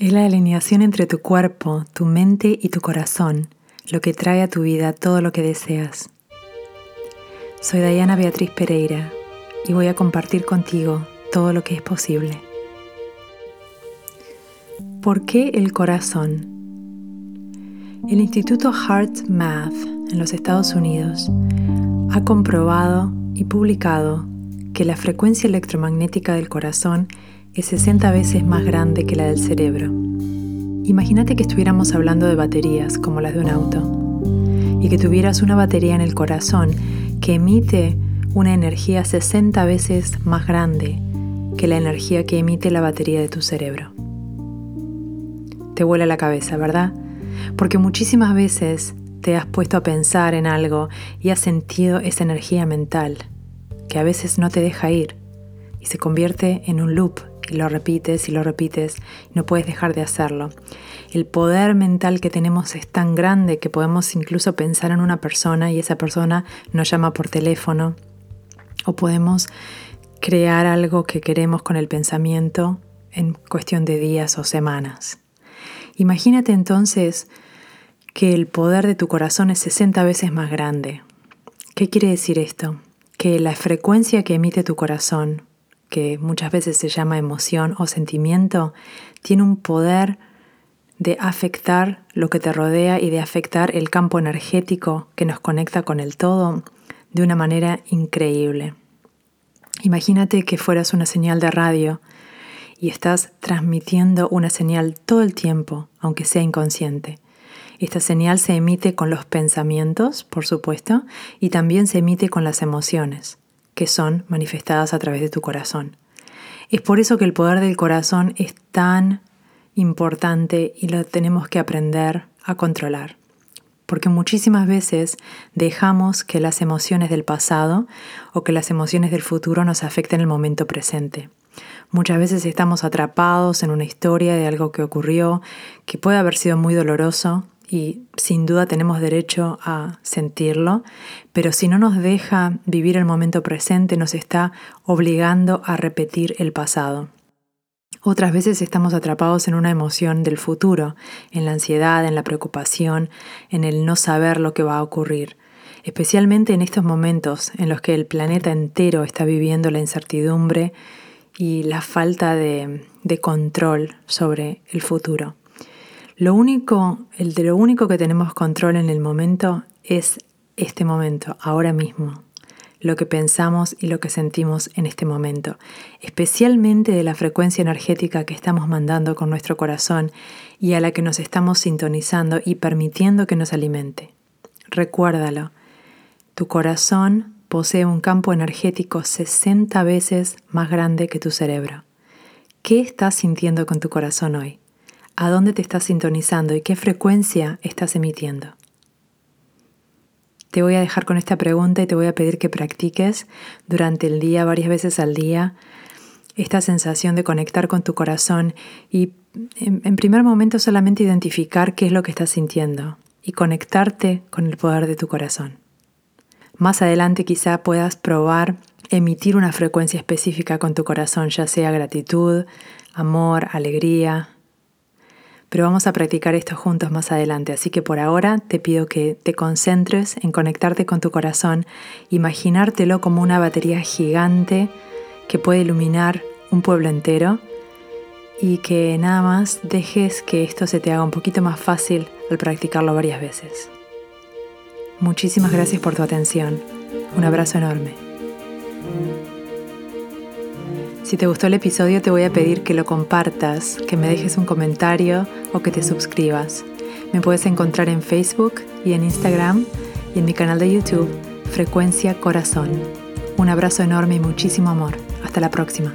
Es la alineación entre tu cuerpo, tu mente y tu corazón lo que trae a tu vida todo lo que deseas. Soy Diana Beatriz Pereira y voy a compartir contigo todo lo que es posible. ¿Por qué el corazón? El Instituto Heart Math en los Estados Unidos ha comprobado y publicado que la frecuencia electromagnética del corazón es 60 veces más grande que la del cerebro. Imagínate que estuviéramos hablando de baterías como las de un auto y que tuvieras una batería en el corazón que emite una energía 60 veces más grande que la energía que emite la batería de tu cerebro. Te vuela la cabeza, ¿verdad? Porque muchísimas veces te has puesto a pensar en algo y has sentido esa energía mental que a veces no te deja ir y se convierte en un loop y lo repites y lo repites no puedes dejar de hacerlo. El poder mental que tenemos es tan grande que podemos incluso pensar en una persona y esa persona nos llama por teléfono o podemos crear algo que queremos con el pensamiento en cuestión de días o semanas. Imagínate entonces que el poder de tu corazón es 60 veces más grande. ¿Qué quiere decir esto? Que la frecuencia que emite tu corazón que muchas veces se llama emoción o sentimiento, tiene un poder de afectar lo que te rodea y de afectar el campo energético que nos conecta con el todo de una manera increíble. Imagínate que fueras una señal de radio y estás transmitiendo una señal todo el tiempo, aunque sea inconsciente. Esta señal se emite con los pensamientos, por supuesto, y también se emite con las emociones que son manifestadas a través de tu corazón. Es por eso que el poder del corazón es tan importante y lo tenemos que aprender a controlar. Porque muchísimas veces dejamos que las emociones del pasado o que las emociones del futuro nos afecten el momento presente. Muchas veces estamos atrapados en una historia de algo que ocurrió, que puede haber sido muy doloroso, y sin duda tenemos derecho a sentirlo, pero si no nos deja vivir el momento presente, nos está obligando a repetir el pasado. Otras veces estamos atrapados en una emoción del futuro, en la ansiedad, en la preocupación, en el no saber lo que va a ocurrir, especialmente en estos momentos en los que el planeta entero está viviendo la incertidumbre y la falta de, control sobre el futuro. Lo único, el de lo único que tenemos control en el momento es este momento, ahora mismo, lo que pensamos y lo que sentimos en este momento, especialmente de la frecuencia energética que estamos mandando con nuestro corazón y a la que nos estamos sintonizando y permitiendo que nos alimente. Recuérdalo, tu corazón posee un campo energético 60 veces más grande que tu cerebro. ¿Qué estás sintiendo con tu corazón hoy? A dónde te estás sintonizando y qué frecuencia estás emitiendo. Te voy a dejar con esta pregunta y te voy a pedir que practiques durante el día, varias veces al día, esta sensación de conectar con tu corazón y en, primer momento solamente identificar qué es lo que estás sintiendo y conectarte con el poder de tu corazón. Más adelante quizá puedas probar emitir una frecuencia específica con tu corazón, ya sea gratitud, amor, alegría, pero vamos a practicar esto juntos más adelante, así que por ahora te pido que te concentres en conectarte con tu corazón, imaginártelo como una batería gigante que puede iluminar un pueblo entero y que nada más dejes que esto se te haga un poquito más fácil al practicarlo varias veces. Muchísimas gracias por tu atención. Un abrazo enorme. Si te gustó el episodio te voy a pedir que lo compartas, que me dejes un comentario o que te suscribas. Me puedes encontrar en Facebook y en Instagram y en mi canal de YouTube, Frecuencia Corazón. Un abrazo enorme y muchísimo amor. Hasta la próxima.